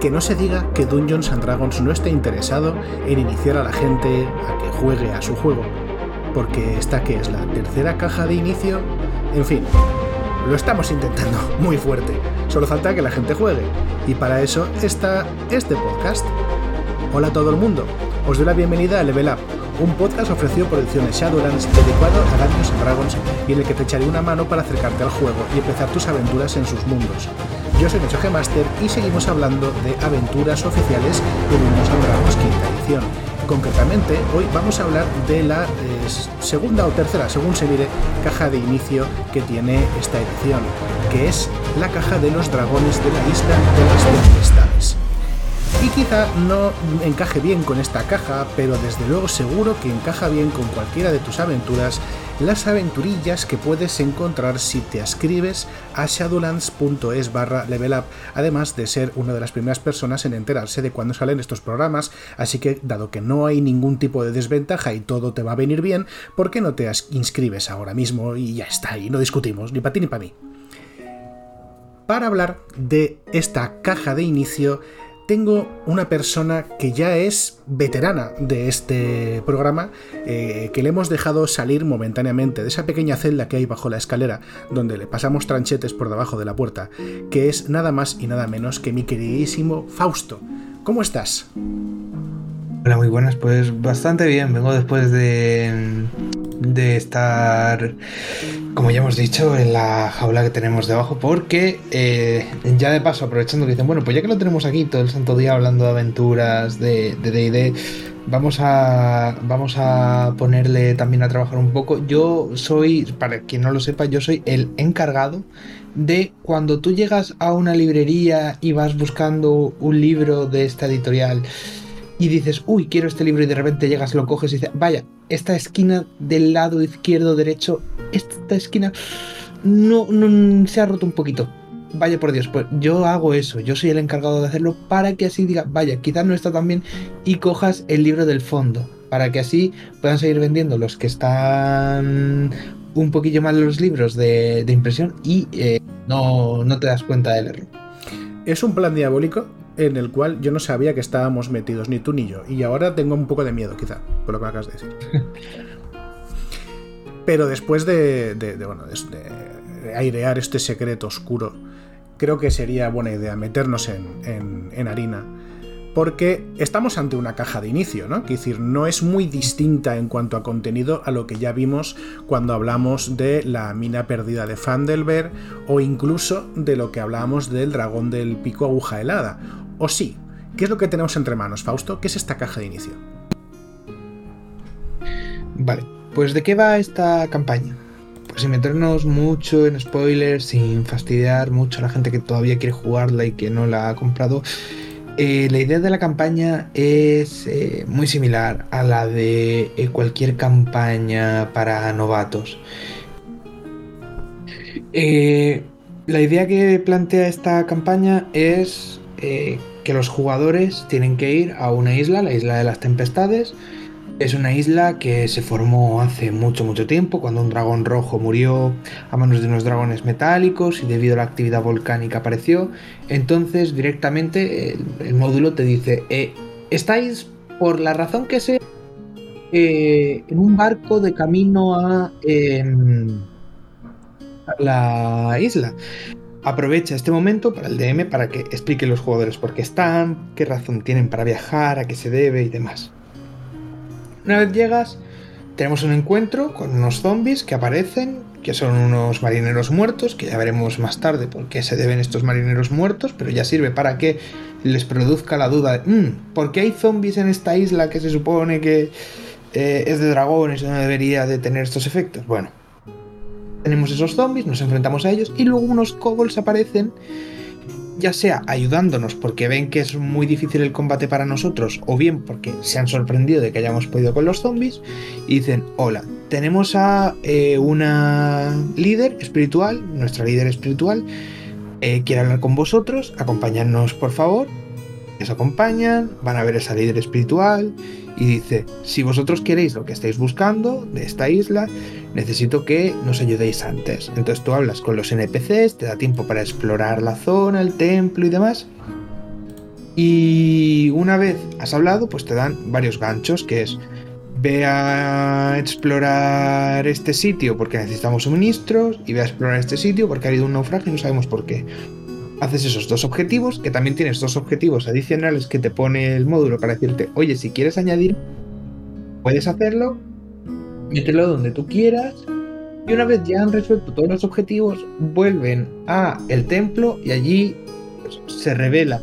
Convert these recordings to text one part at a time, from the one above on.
que no se diga que Dungeons and Dragons no esté interesado en iniciar a la gente a que juegue a su juego, porque esta que es la tercera caja de inicio, en fin, lo estamos intentando muy fuerte, solo falta que la gente juegue, y para eso está este podcast. Hola a todo el mundo, os doy la bienvenida a Level Up, un podcast ofrecido por Ediciones Shadowlands dedicado a Dungeons Dragons y en el que te echaré una mano para acercarte al juego y empezar tus aventuras en sus mundos. Yo soy Nacho G Master y seguimos hablando de aventuras oficiales de Dungeons Dragons quinta edición. Concretamente, hoy vamos a hablar de la eh, segunda o tercera, según se mire, caja de inicio que tiene esta edición, que es la caja de los dragones de la isla de las quizá no encaje bien con esta caja, pero desde luego seguro que encaja bien con cualquiera de tus aventuras, las aventurillas que puedes encontrar si te escribes a shadowlands.es barra level up, además de ser una de las primeras personas en enterarse de cuándo salen estos programas, así que dado que no hay ningún tipo de desventaja y todo te va a venir bien, ¿por qué no te inscribes ahora mismo y ya está, y no discutimos, ni para ti ni para mí? Para hablar de esta caja de inicio, tengo una persona que ya es veterana de este programa, eh, que le hemos dejado salir momentáneamente de esa pequeña celda que hay bajo la escalera, donde le pasamos tranchetes por debajo de la puerta, que es nada más y nada menos que mi queridísimo Fausto. ¿Cómo estás? Hola, muy buenas. Pues bastante bien. Vengo después de, de estar, como ya hemos dicho, en la jaula que tenemos debajo, porque eh, ya de paso, aprovechando que dicen, bueno, pues ya que lo tenemos aquí todo el santo día hablando de aventuras, de DD, vamos a, vamos a ponerle también a trabajar un poco. Yo soy, para quien no lo sepa, yo soy el encargado de cuando tú llegas a una librería y vas buscando un libro de esta editorial y dices, uy, quiero este libro y de repente llegas, lo coges y dices, vaya, esta esquina del lado izquierdo, derecho, esta esquina no, no se ha roto un poquito. Vaya por Dios, pues yo hago eso, yo soy el encargado de hacerlo para que así diga, vaya, quizás no está tan bien y cojas el libro del fondo, para que así puedan seguir vendiendo los que están un poquillo mal los libros de, impresión y eh, no, no te das cuenta del error. Es un plan diabólico en el cual yo no sabía que estábamos metidos, ni tú ni yo. Y ahora tengo un poco de miedo, quizá, por lo que acabas de decir. Pero después de, bueno, de, airear este secreto oscuro, creo que sería buena idea meternos en, en harina porque estamos ante una caja de inicio, ¿no? Es decir, no es muy distinta en cuanto a contenido a lo que ya vimos cuando hablamos de la mina perdida de Fandelver o incluso de lo que hablábamos del dragón del pico aguja helada. ¿O sí? ¿Qué es lo que tenemos entre manos, Fausto? ¿Qué es esta caja de inicio? Vale, pues ¿de qué va esta campaña? Pues sin meternos mucho en spoilers, sin fastidiar mucho a la gente que todavía quiere jugarla y que no la ha comprado, eh, la idea de la campaña es eh, muy similar a la de eh, cualquier campaña para novatos. la idea que plantea esta campaña es que los jugadores tienen que ir a una isla, la isla de las tempestades, es una isla que se formó hace mucho, mucho tiempo, cuando un dragón rojo murió a manos de unos dragones metálicos y debido a la actividad volcánica apareció. Entonces directamente el, módulo te dice, eh, estáis por la razón que sea eh, en un barco de camino a, em, a la isla aprovecha este momento para el DM para que explique los jugadores por qué están, qué razón tienen para viajar, a qué se debe y demás. Una vez llegas, tenemos un encuentro con unos zombies que aparecen, que son unos marineros muertos, que ya veremos más tarde por qué se deben estos marineros muertos, pero ya sirve para que les produzca la duda de, mm, ¿por qué hay zombies en esta isla que se supone que eh, es de dragones y no debería de tener estos efectos? Bueno, tenemos esos zombies, nos enfrentamos a ellos y luego unos kobolds aparecen ya sea ayudándonos porque ven que es muy difícil el combate para nosotros, o bien porque se han sorprendido de que hayamos podido con los zombies, y dicen, hola, tenemos a eh, una líder espiritual, nuestra líder espiritual, eh, quiere hablar con vosotros, acompañadnos por favor, les acompañan, van a ver esa líder espiritual, y dice, si vosotros queréis lo que estáis buscando de esta isla, necesito que nos ayudéis antes. Entonces tú hablas con los NPCs, te da tiempo para explorar la zona, el templo y demás. Y una vez has hablado, pues te dan varios ganchos, que es ve a explorar este sitio porque necesitamos suministros y ve a explorar este sitio porque ha habido un naufragio y no sabemos por qué. Haces esos dos objetivos, que también tienes dos objetivos adicionales que te pone el módulo para decirte, oye, si quieres añadir, puedes hacerlo, mételo donde tú quieras y una vez ya han resuelto todos los objetivos, vuelven a el templo y allí se revela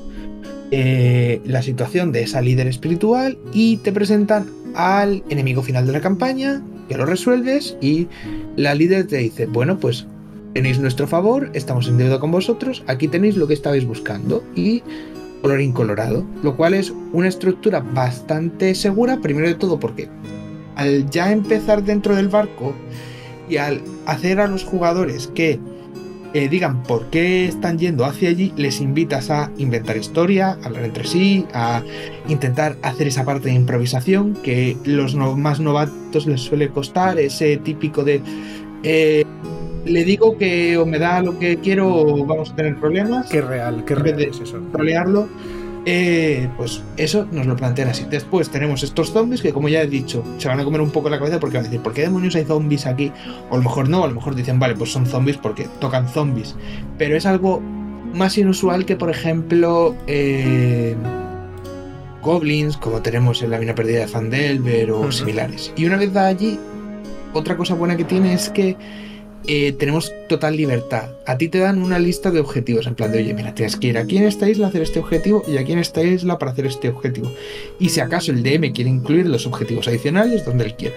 eh, la situación de esa líder espiritual y te presentan al enemigo final de la campaña, que lo resuelves y la líder te dice, bueno, pues tenéis nuestro favor, estamos en deuda con vosotros, aquí tenéis lo que estabais buscando y color incolorado, lo cual es una estructura bastante segura, primero de todo porque al ya empezar dentro del barco y al hacer a los jugadores que eh, digan por qué están yendo hacia allí, les invitas a inventar historia, hablar entre sí, a intentar hacer esa parte de improvisación que los más novatos les suele costar, ese típico de eh, le digo que o me da lo que quiero o vamos a tener problemas. Qué real, qué real es eso. Trolearlo. Eh, pues eso nos lo plantean así. Después tenemos estos zombies que, como ya he dicho, se van a comer un poco la cabeza porque van a decir, ¿por qué demonios hay zombies aquí? O a lo mejor no, a lo mejor dicen, vale, pues son zombies porque tocan zombies. Pero es algo más inusual que, por ejemplo, eh, goblins, como tenemos en la mina perdida de Fandelver o similares. Y una vez allí, otra cosa buena que tiene es que eh, tenemos total libertad. A ti te dan una lista de objetivos, en plan de, oye, mira, tienes que ir aquí en esta isla a hacer este objetivo y aquí en esta isla para hacer este objetivo. Y si acaso el DM quiere incluir los objetivos adicionales, donde él quiera.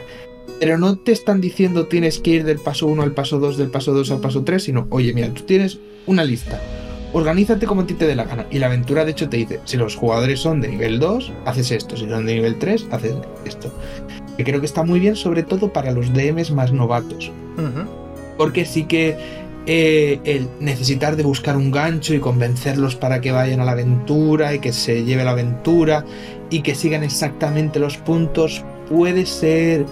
Pero no te están diciendo tienes que ir del paso 1 al paso 2, del paso 2 al paso 3, sino, oye, mira, tú tienes una lista. Organízate como a ti te dé la gana. Y la aventura, de hecho, te dice, si los jugadores son de nivel 2, haces esto. Si son de nivel 3, haces esto. Que creo que está muy bien, sobre todo para los DMs más novatos porque sí que eh, el necesitar de buscar un gancho y convencerlos para que vayan a la aventura y que se lleve la aventura y que sigan exactamente los puntos puede ser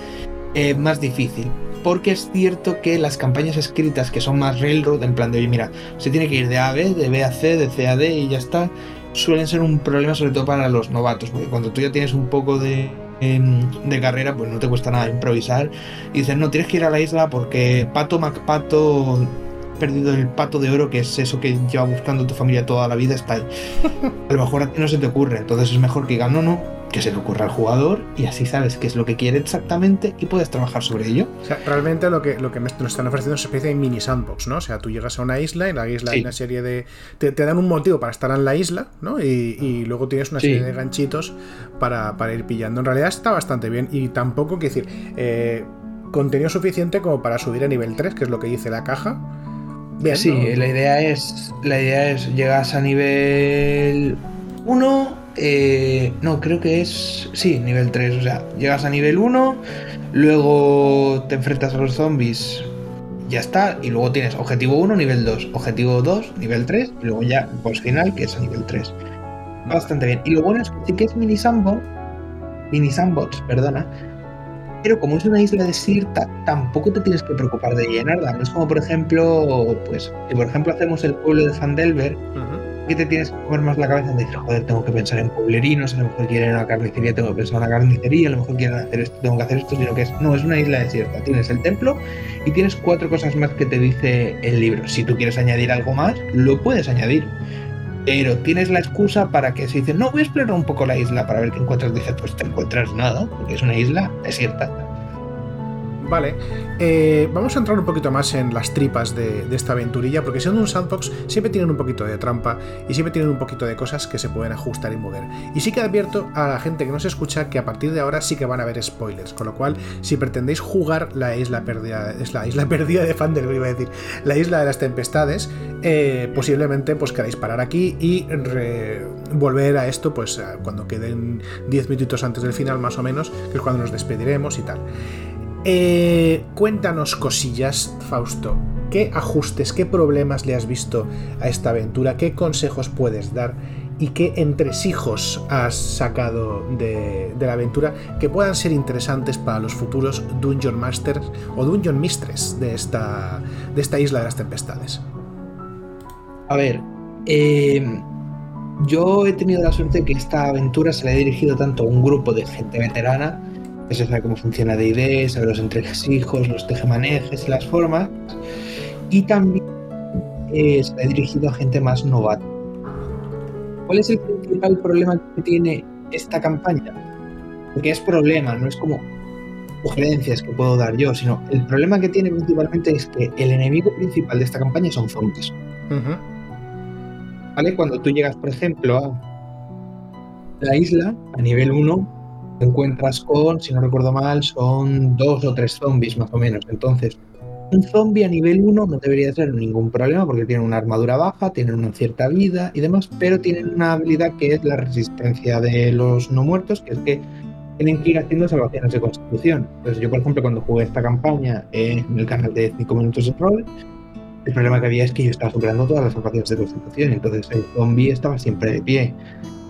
eh, más difícil. Porque es cierto que las campañas escritas que son más railroad, en plan de, oye, mira, se tiene que ir de A a B, de B a C, de C a D y ya está, suelen ser un problema sobre todo para los novatos, porque cuando tú ya tienes un poco de de carrera, pues no te cuesta nada improvisar. Y dices, no, tienes que ir a la isla porque Pato MacPato perdido el pato de oro, que es eso que lleva buscando tu familia toda la vida, está ahí. A lo mejor a ti no se te ocurre, entonces es mejor que digan, no, no, que se le ocurra al jugador y así sabes qué es lo que quiere exactamente y puedes trabajar sobre ello. O sea, realmente lo que, lo que nos están ofreciendo es una especie de mini sandbox, ¿no? O sea, tú llegas a una isla, en la isla hay una serie de... Te, dan un motivo para estar en la isla, ¿no? Y, luego tienes una serie de ganchitos para, ir pillando. En realidad está bastante bien y tampoco, quiero decir, eh, contenido suficiente como para subir a nivel 3, que es lo que dice la caja. sí, la idea es, la idea es llegas a nivel 1 eh, no, creo que es. Sí, nivel 3. O sea, llegas a nivel 1, luego te enfrentas a los zombies, ya está. Y luego tienes objetivo 1, nivel 2, objetivo 2, nivel 3, y luego ya post final, que es a nivel 3. Bastante bien. Y lo bueno es que sí que es mini sandbox, mini sandbox, perdona. Pero como es una isla desierta, tampoco te tienes que preocupar de llenarla. No es como, por ejemplo, pues, si por ejemplo hacemos el pueblo de Fandelver, que te tienes que comer más la cabeza de decir, joder, tengo que pensar en pueblerinos, a lo mejor quieren una carnicería, tengo que pensar en una carnicería, a lo mejor quieren hacer esto, tengo que hacer esto, sino que es, no, es una isla desierta. Tienes el templo y tienes cuatro cosas más que te dice el libro. Si tú quieres añadir algo más, lo puedes añadir. Pero tienes la excusa para que si dices, no, voy a explorar un poco la isla para ver qué encuentras, dices, pues te encuentras nada, porque es una isla desierta. Vale, eh, vamos a entrar un poquito más en las tripas de, esta aventurilla, porque siendo un sandbox siempre tienen un poquito de trampa y siempre tienen un poquito de cosas que se pueden ajustar y mover. Y sí que advierto a la gente que no se escucha que a partir de ahora sí que van a haber spoilers, con lo cual si pretendéis jugar la isla perdida, es la isla perdida de Fander, iba a decir, la isla de las tempestades, eh, posiblemente pues queráis parar aquí y volver a esto pues cuando queden 10 minutos antes del final más o menos, que es cuando nos despediremos y tal. Eh, cuéntanos cosillas, Fausto. ¿Qué ajustes, qué problemas le has visto a esta aventura? ¿Qué consejos puedes dar? ¿Y qué entresijos has sacado de, la aventura que puedan ser interesantes para los futuros Dungeon Masters o Dungeon Mistress de esta, isla de las tempestades? A ver, eh, yo he tenido la suerte que esta aventura se la he dirigido tanto a un grupo de gente veterana, se sabe cómo funciona D&D, sabe los entresijos, los tejemanejes las formas, y también eh, he dirigido a gente más novata. ¿Cuál es el principal problema que tiene esta campaña? Porque es problema, no es como sugerencias que puedo dar yo, sino el problema que tiene principalmente es que el enemigo principal de esta campaña son zombies. ¿Vale? Cuando tú llegas, por ejemplo, a la isla, a nivel 1, te encuentras con, si no recuerdo mal, son dos o tres zombies más o menos. Entonces, un zombie a nivel 1 no debería tener ningún problema porque tienen una armadura baja, tienen una cierta vida y demás, pero tienen una habilidad que es la resistencia de los no muertos, que es que tienen que ir haciendo salvaciones de constitución. Entonces yo, por ejemplo, cuando jugué esta campaña en el canal de 5 minutos de rol, el problema que había es que yo estaba superando todas las salvaciones de constitución, entonces el zombie estaba siempre de pie.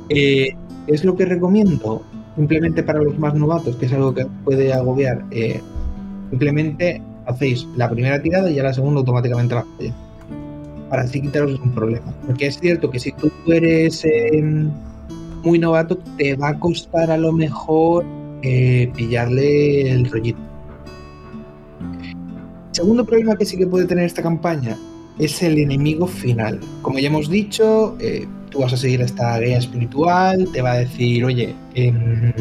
Eh, es lo que recomiendo, simplemente para los más novatos, que es algo que puede agobiar, eh, simplemente hacéis la primera tirada y a la segunda automáticamente la falláis. Para así quitaros un problema. Porque es cierto que si tú eres em, muy novato, te va a costar a lo mejor eh, pillarle el rollito. Segundo problema que sí que puede tener esta campaña es el enemigo final. Como ya hemos dicho, eh, tú vas a seguir esta guía espiritual, te va a decir, oye, em,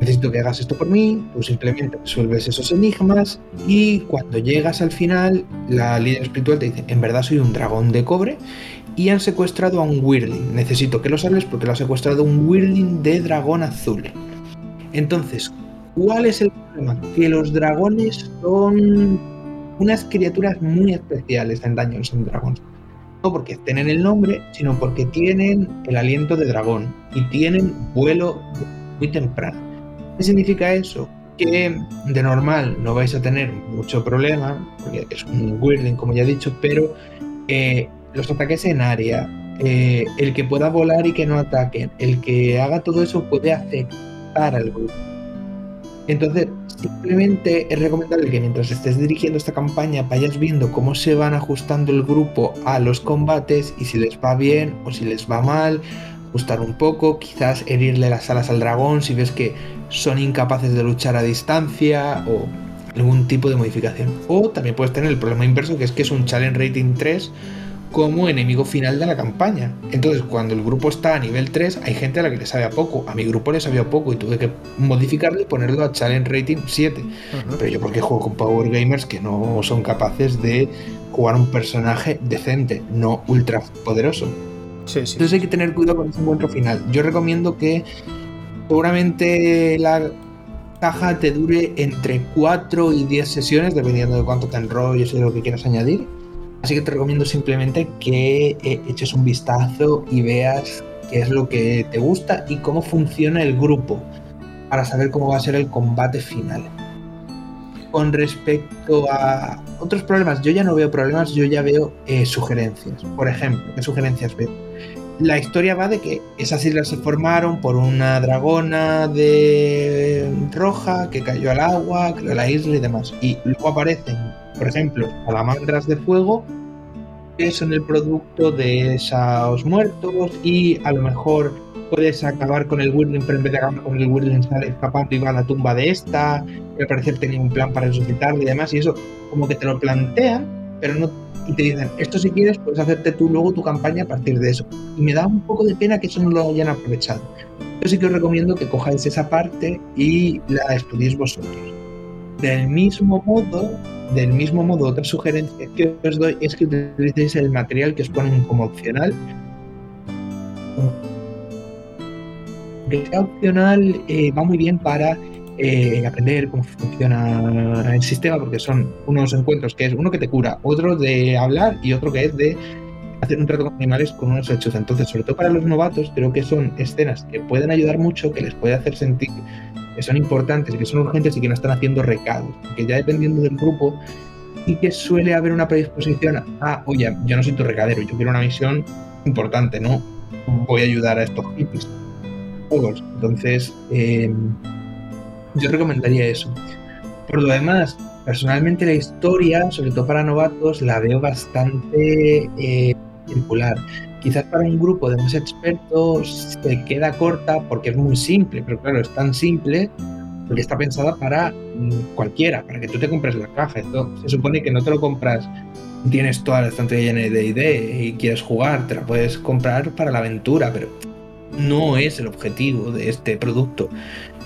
necesito que hagas esto por mí, tú simplemente resuelves esos enigmas y cuando llegas al final, la líder espiritual te dice, en verdad soy un dragón de cobre y han secuestrado a un Wyrling. Necesito que lo salves porque lo ha secuestrado un Wyrling de dragón azul. Entonces, ¿cuál es el problema? Que los dragones son unas criaturas muy especiales en Dungeons and Dragons. No porque estén en el nombre, sino porque tienen el aliento de dragón y tienen vuelo muy temprano. ¿Qué significa eso? Que de normal no vais a tener mucho problema, porque es un Wyrling, como ya he dicho, pero eh, los ataques en área, eh, el que pueda volar y que no ataquen, el que haga todo eso puede afectar al grupo. Entonces, simplemente es recomendable que mientras estés dirigiendo esta campaña vayas viendo cómo se van ajustando el grupo a los combates y si les va bien o si les va mal, ajustar un poco, quizás herirle las alas al dragón si ves que son incapaces de luchar a distancia o algún tipo de modificación. O también puedes tener el problema inverso que es que es un challenge rating 3 como enemigo final de la campaña. Entonces, cuando el grupo está a nivel 3, hay gente a la que le sabe a poco. A mi grupo le sabía poco y tuve que modificarlo y ponerlo a Challenge Rating 7. Pero yo porque juego con Power Gamers que no son capaces de jugar un personaje decente, no ultra poderoso. Entonces hay que tener cuidado con ese encuentro final. Yo recomiendo que seguramente la caja te dure entre 4 y 10 sesiones, dependiendo de cuánto te enrolles y de lo que quieras añadir Así que te recomiendo simplemente que eh, eches un vistazo y veas qué es lo que te gusta y cómo funciona el grupo para saber cómo va a ser el combate final. Con respecto a otros problemas, yo ya no veo problemas, yo ya veo eh, sugerencias. Por ejemplo, ¿qué sugerencias veo? La historia va de que esas islas se formaron por una dragona de roja que cayó al agua, creó la isla y demás. Y luego aparecen por ejemplo, salamandras de fuego, que son el producto de esos muertos y a lo mejor puedes acabar con el Wyrling, pero en vez de acabar con el Wyrling sale escapando y va a la tumba de esta, que al parecer tenía un plan para resucitarle y demás, y eso como que te lo plantean, pero no y te dicen, esto si quieres puedes hacerte tú luego tu campaña a partir de eso. Y me da un poco de pena que eso no lo hayan aprovechado. Yo sí que os recomiendo que cojáis esa parte y la estudiéis vosotros. Del mismo modo, del mismo modo, otra sugerencia que os doy es que utilicéis el material que os ponen como opcional. Que sea opcional eh, va muy bien para eh, aprender cómo funciona el sistema, porque son unos encuentros que es uno que te cura, otro de hablar y otro que es de hacer un trato con animales con unos hechos. Entonces, sobre todo para los novatos, creo que son escenas que pueden ayudar mucho, que les puede hacer sentir que son importantes y que son urgentes y que no están haciendo recados. Que ya dependiendo del grupo, y que suele haber una predisposición a, oye, yo no soy tu recadero, yo quiero una misión importante, ¿no? Voy a ayudar a estos hippies. Entonces, em, yo recomendaría eso. Por lo demás, personalmente la historia, sobre todo para novatos, la veo bastante eh, circular. Quizás para un grupo de más expertos se queda corta porque es muy simple, pero claro, es tan simple porque está pensada para mm, cualquiera, para que tú te compres la caja. Esto se supone que no te lo compras, tienes toda la estantería llena de ID y quieres jugar, te la puedes comprar para la aventura, pero no es el objetivo de este producto.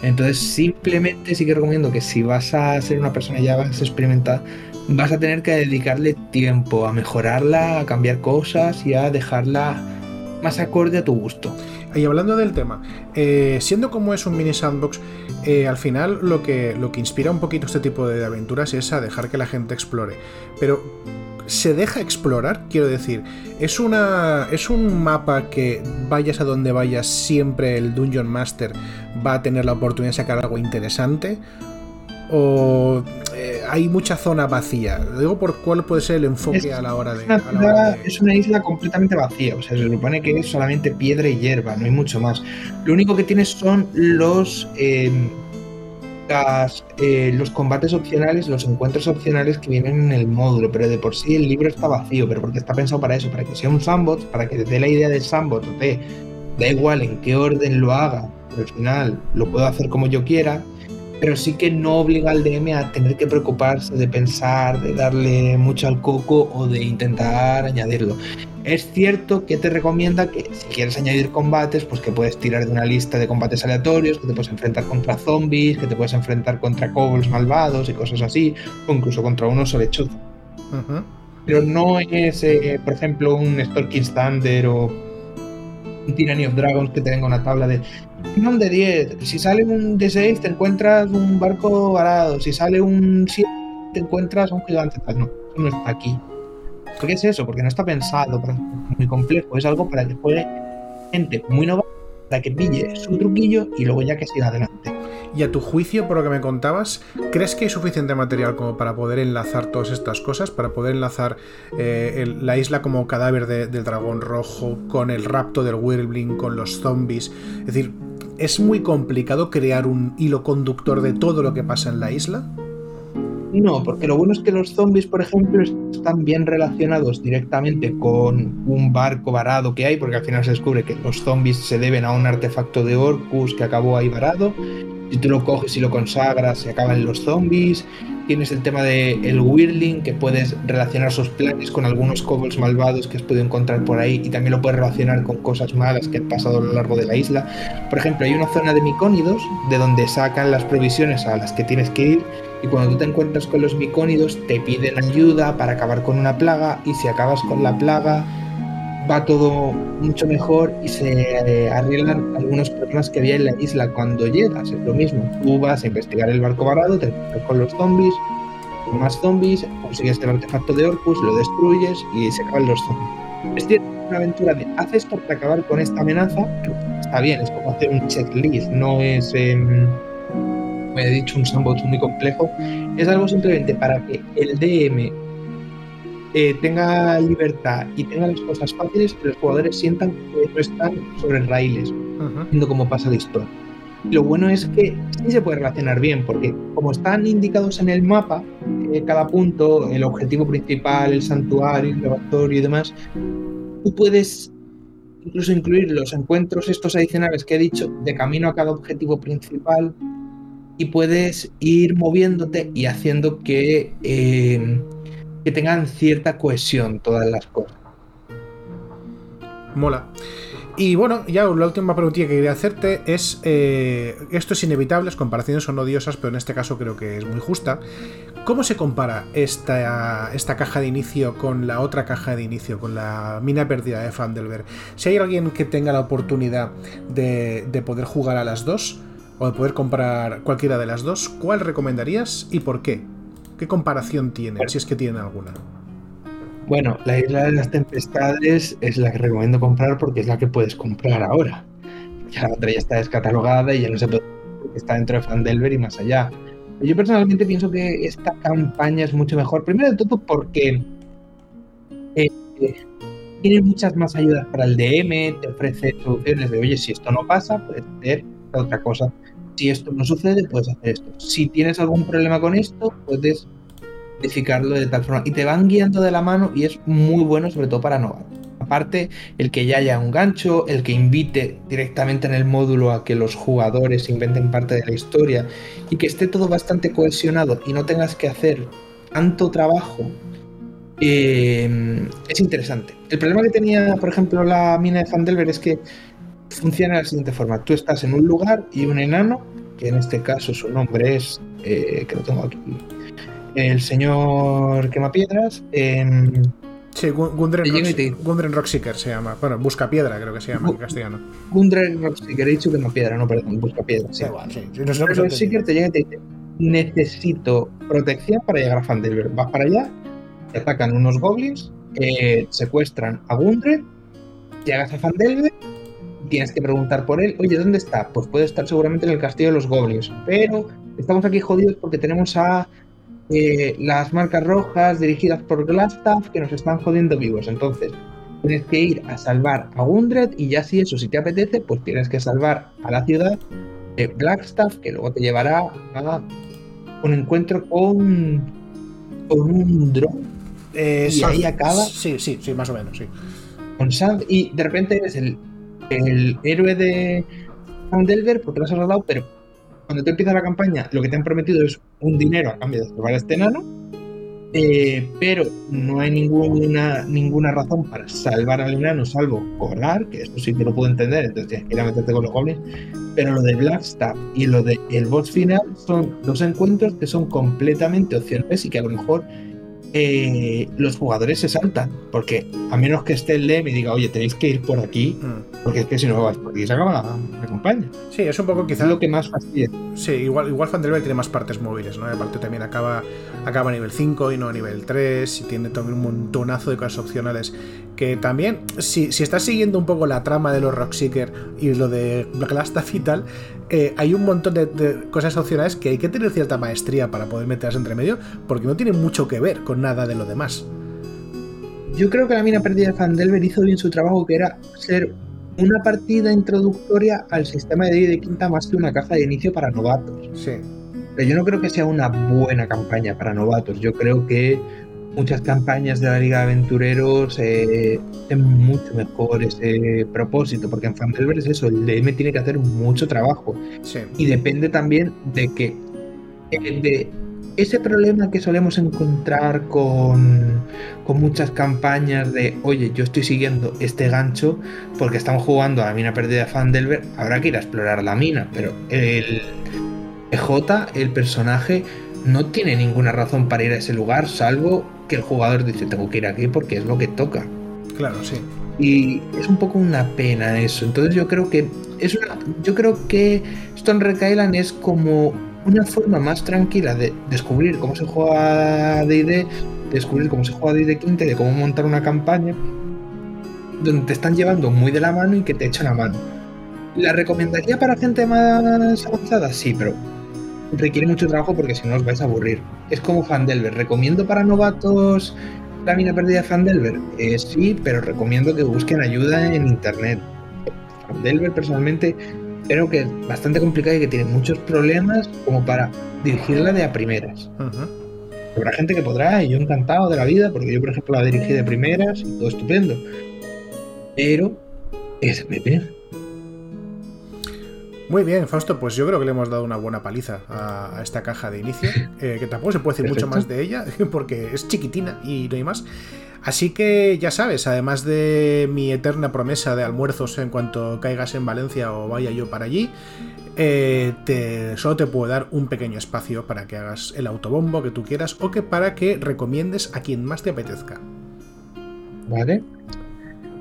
Entonces, simplemente sí que recomiendo que si vas a ser una persona ya más experimentada, vas a tener que dedicarle tiempo a mejorarla, a cambiar cosas y a dejarla más acorde a tu gusto. Y hablando del tema, eh, siendo como es un mini sandbox, eh, al final lo que, lo que inspira un poquito este tipo de aventuras es a dejar que la gente explore. Pero se deja explorar, quiero decir, es una es un mapa que vayas a donde vayas siempre el Dungeon Master va a tener la oportunidad de sacar algo interesante o hay mucha zona vacía. Digo por cuál puede ser el enfoque a la hora de, Es una isla completamente vacía, o sea, se supone que es solamente piedra y hierba, no hay mucho más. Lo único que tienes son los eh, eh, los combates opcionales, los encuentros opcionales que vienen en el módulo, pero de por sí el libro está vacío, pero porque está pensado para eso, para que sea un sandbox, para que te dé la idea del sandbox, de, da igual en qué orden lo haga, pero al final lo puedo hacer como yo quiera, pero sí que no obliga al DM a tener que preocuparse de pensar, de darle mucho al coco o de intentar añadirlo. Es cierto que te recomienda que si quieres añadir combates, pues que puedes tirar de una lista de combates aleatorios, que te puedes enfrentar contra zombies, que te puedes enfrentar contra kobolds malvados y cosas así, o incluso contra unos solechozo. Pero no es, eh, por ejemplo, un Storking Thunder o un Tyranny of Dragons que tenga una tabla de un de 10. Si sale un de 6 te encuentras un barco varado. Si sale un 7 te encuentras un gigante. No, no está aquí. ¿Por qué es eso? Porque no está pensado para muy complejo. Es algo para que juegue gente muy nova, para que pille su truquillo y luego ya que siga adelante. Y a tu juicio, por lo que me contabas, ¿crees que hay suficiente material como para poder enlazar todas estas cosas? Para poder enlazar eh, la isla como cadáver del dragón rojo, con el rapto del Wirbling, con los zombies. Es decir, ¿es muy complicado crear un hilo conductor de todo lo que pasa en la isla? No, porque lo bueno es que los zombies, por ejemplo, están bien relacionados directamente con un barco varado que hay, porque al final se descubre que los zombies se deben a un artefacto de Orcus que acabó ahí varado. Si tú lo coges y lo consagras, se acaban los zombies. Tienes el tema de el Whirling, que puedes relacionar sus planes con algunos kobolds malvados que has podido encontrar por ahí y también lo puedes relacionar con cosas malas que han pasado a lo largo de la isla. Por ejemplo, hay una zona de micónidos de donde sacan las provisiones a las que tienes que ir y cuando tú te encuentras con los micónidos te piden ayuda para acabar con una plaga y si acabas con la plaga va todo mucho mejor y se eh, arreglan algunos problemas que había en la isla cuando llegas. Es lo mismo, tú vas a investigar el barco varado, te encuentras con los zombies, con más zombies, consigues el artefacto de Orcus, lo destruyes y se acaban los zombies. Es cierto, una aventura de haz esto para acabar con esta amenaza, está bien, es como hacer un checklist, no es... Em, me he dicho, un sandbox muy complejo, es algo simplemente para que el DM eh, tenga libertad y tenga las cosas fáciles, que los jugadores sientan que no están sobre raíles, viendo cómo pasa la historia. Lo bueno es que sí se puede relacionar bien, porque como están indicados en el mapa, eh, cada punto, el objetivo principal, el santuario, el laboratorio y demás, tú puedes incluso incluir los encuentros estos adicionales que he dicho de camino a cada objetivo principal y puedes ir moviéndote y haciendo que, eh, que tengan cierta cohesión todas las cosas. Mola. Y bueno, ya la última preguntilla que quería hacerte es, eh, esto es inevitable, las comparaciones son odiosas, pero en este caso creo que es muy justa. ¿Cómo se compara esta, esta caja de inicio con la otra caja de inicio, con la mina perdida de Fandelberg? Si hay alguien que tenga la oportunidad de, de poder jugar a las dos, o de poder comprar cualquiera de las dos, ¿cuál recomendarías y por qué? ¿Qué comparación tiene, si es que tiene alguna? Bueno, la Isla de las Tempestades es la que recomiendo comprar porque es la que puedes comprar ahora. Ya la otra ya está descatalogada y ya no se puede está dentro de Fandelver y más allá. Yo personalmente pienso que esta campaña es mucho mejor. Primero de todo porque eh, tiene muchas más ayudas para el DM, te ofrece soluciones de, oye, si esto no pasa, puedes hacer otra cosa. Si esto no sucede, puedes hacer esto. Si tienes algún problema con esto, puedes modificarlo de tal forma. Y te van guiando de la mano y es muy bueno, sobre todo para novatos. Aparte, el que ya haya un gancho, el que invite directamente en el módulo a que los jugadores inventen parte de la historia y que esté todo bastante cohesionado y no tengas que hacer tanto trabajo, eh, es interesante. El problema que tenía, por ejemplo, la mina de Fandelver es que funciona de la siguiente forma. Tú estás en un lugar y un enano, que en este caso su nombre es, eh, que lo tengo aquí, el señor Quemapiedras, eh, Sí, Gundren, Rock, Rockseeker se llama. Bueno, Busca Piedra creo que se llama en castellano. Gundren Rockseeker, he dicho que no piedra, no, perdón, Busca Piedra. Sí. igual, sí. Rockseeker te llega y te dice, necesito protección para llegar a Fandelver. Vas para allá, te atacan unos goblins, eh, secuestran a Gundren, llegas a Fandelver, tienes que preguntar por él, oye, ¿dónde está? Pues puede estar seguramente en el castillo de los goblins, pero estamos aquí jodidos porque tenemos a eh, las marcas rojas dirigidas por Glastaff que nos están jodiendo vivos. Entonces, tienes que ir a salvar a Gundred y ya si eso, si te apetece, pues tienes que salvar a la ciudad de Blackstaff, que luego te llevará a un encuentro con, con un dron. Eh, y ahí acaba. Sí, sí, sí, más o menos, sí. Con Sand, y de repente eres el, el héroe de Sandelver porque lo has pero cuando te empieza la campaña, lo que te han prometido es un dinero a cambio de salvar a este enano, eh, pero no hay ninguna, ninguna razón para salvar al enano salvo cobrar, que eso sí que lo puedo entender, entonces tienes que ir a meterte con los goblins, pero lo de Blackstaff y lo de el boss final son dos encuentros que son completamente opcionales y que a lo mejor eh, los jugadores se saltan. Porque a menos que esté el LEM y diga, oye, tenéis que ir por aquí, mm. porque es que si no vais por aquí se acaba la, campaña. Sí, es un poco quizás. lo que más fastidia. Sí, igual, igual Fandelver tiene más partes móviles, ¿no? Aparte también acaba, acaba a nivel 5 y no a nivel 3, y tiene también un montonazo de cosas opcionales. Que también, si, si estás siguiendo un poco la trama de los Rockseeker y lo de Black y tal, eh, hay un montón de, cosas opcionales que hay que tener cierta maestría para poder meterlas entre medio, porque no tiene mucho que ver con nada de lo demás. Yo creo que la mina perdida de Fandelver hizo bien su trabajo, que era ser una partida introductoria al sistema de de quinta más que una caja de inicio para novatos. Sí. Pero yo no creo que sea una buena campaña para novatos. Yo creo que muchas campañas de la Liga de Aventureros eh, tienen mucho mejor ese propósito, porque en Fandelver es eso, el DM tiene que hacer mucho trabajo. Y depende también de que de ese problema que solemos encontrar con, con muchas campañas de, oye, yo estoy siguiendo este gancho porque estamos jugando a la mina perdida de Fandelver, habrá que ir a explorar la mina, pero el EJ, el personaje, no tiene ninguna razón para ir a ese lugar, salvo que el jugador dice, tengo que ir aquí porque es lo que toca. Claro, sí. Y es un poco una pena eso. Entonces yo creo que es una, yo creo que Stone Island es como una forma más tranquila de descubrir cómo se juega D&D, descubrir cómo se juega D&D Quinte, de cómo montar una campaña, donde te están llevando muy de la mano y que te echan la mano. ¿La recomendaría para gente más avanzada? Sí, pero requiere mucho trabajo porque si no os vais a aburrir. Es como Fandelver. ¿Recomiendo para novatos la mina perdida de Fandelver? Eh, sí, pero recomiendo que busquen ayuda en internet. Fandelver personalmente creo que es bastante complicada y que tiene muchos problemas como para dirigirla de a primeras. Habrá gente que podrá y yo encantado de la vida porque yo por ejemplo la dirigí de primeras y todo estupendo. Pero es PP. Muy bien, Fausto, pues yo creo que le hemos dado una buena paliza a, esta caja de inicio, eh, que tampoco se puede decir mucho más de ella, porque es chiquitina y no hay más. Así que ya sabes, además de mi eterna promesa de almuerzos en cuanto caigas en Valencia o vaya yo para allí, eh, te, solo te puedo dar un pequeño espacio para que hagas el autobombo que tú quieras o que para que recomiendes a quien más te apetezca. Vale,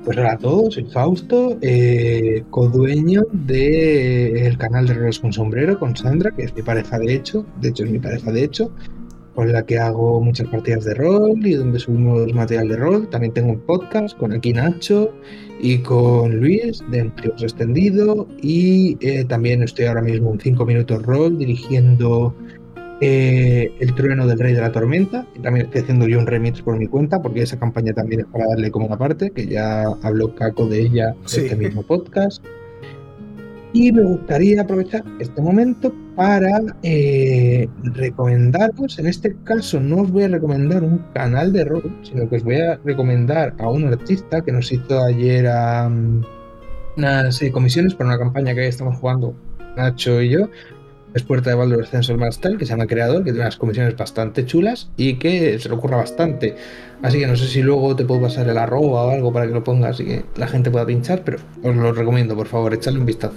pues hola a todos, soy Fausto, eh, codueño del canal de Roles con Sombrero con Sandra, que es mi pareja de hecho, de hecho es mi pareja de hecho, con la que hago muchas partidas de rol y donde subimos material de rol. También tengo un podcast con aquí Nacho y con Luis de Empleos Extendido y eh, también estoy ahora mismo en 5 minutos rol dirigiendo eh, el trueno del rey de la tormenta, y también estoy haciendo yo un remix por mi cuenta, porque esa campaña también es para darle como una parte, que ya habló Caco de ella en este mismo podcast. Y me gustaría aprovechar este momento para eh, recomendaros, en este caso no os voy a recomendar un canal de rock, sino que os voy a recomendar a un artista que nos hizo ayer unas eh, comisiones para una campaña que estamos jugando Nacho y yo. Es Puerta de Baldur Ascensor Master, que se llama Creador, que tiene unas comisiones bastante chulas y que se le ocurra bastante. Así que no sé si luego te puedo pasar el arroba o algo para que lo pongas y que la gente pueda pinchar, pero os lo recomiendo, por favor, echadle un vistazo.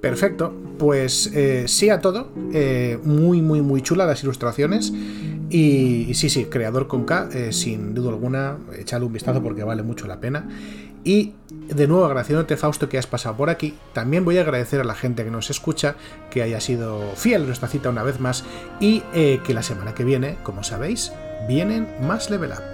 Perfecto, pues eh, sí a todo, eh, muy muy muy chula las ilustraciones y, sí, sí, creador con K, eh, sin duda alguna, echadle un vistazo porque vale mucho la pena. Y de nuevo agradeciéndote Fausto que has pasado por aquí, también voy a agradecer a la gente que nos escucha, que haya sido fiel a nuestra cita una vez más y que la semana que viene, como sabéis, vienen más level up.